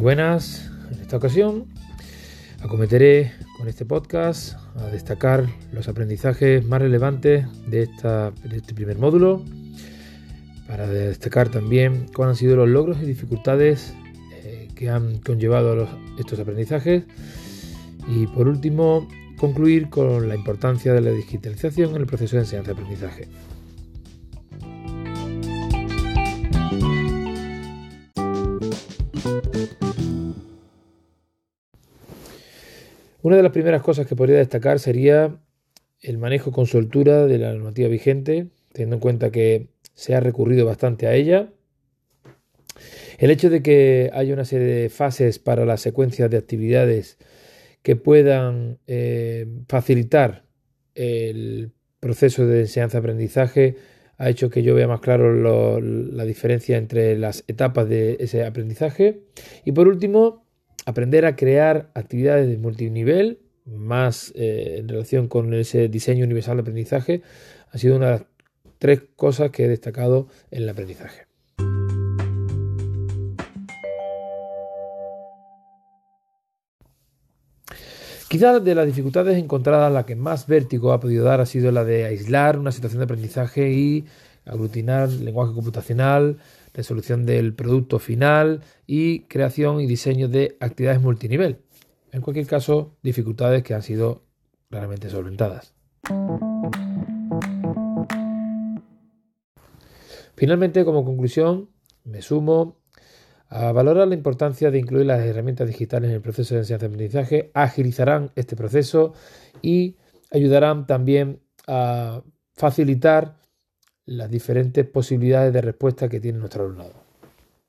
buenas. En esta ocasión acometeré con este podcast a destacar los aprendizajes más relevantes de, esta, este primer módulo, para destacar también cuáles han sido los logros y dificultades eh, que han conllevado estos aprendizajes y por último concluir con la importancia de la digitalización en el proceso de enseñanza-aprendizaje. Una de las primeras cosas que podría destacar sería el manejo con soltura de la normativa vigente, teniendo en cuenta que se ha recurrido bastante a ella. El hecho de que haya una serie de fases para las secuencias de actividades que puedan eh, facilitar el proceso de enseñanza-aprendizaje ha hecho que yo vea más claro la diferencia entre las etapas de ese aprendizaje. Y por último, aprender a crear actividades de multinivel, más eh, en relación con ese diseño universal de aprendizaje, ha sido una de las tres cosas que he destacado en el aprendizaje. Quizás de las dificultades encontradas la que más vértigo ha podido dar ha sido la de aislar una situación de aprendizaje y aglutinar lenguaje computacional, resolución del producto final y creación y diseño de actividades multinivel. En cualquier caso, dificultades que han sido claramente solventadas. Finalmente, como conclusión, me sumo valorar la importancia de incluir las herramientas digitales en el proceso de enseñanza-aprendizaje, agilizarán este proceso y ayudarán también a facilitar las diferentes posibilidades de respuesta que tiene nuestro alumnado.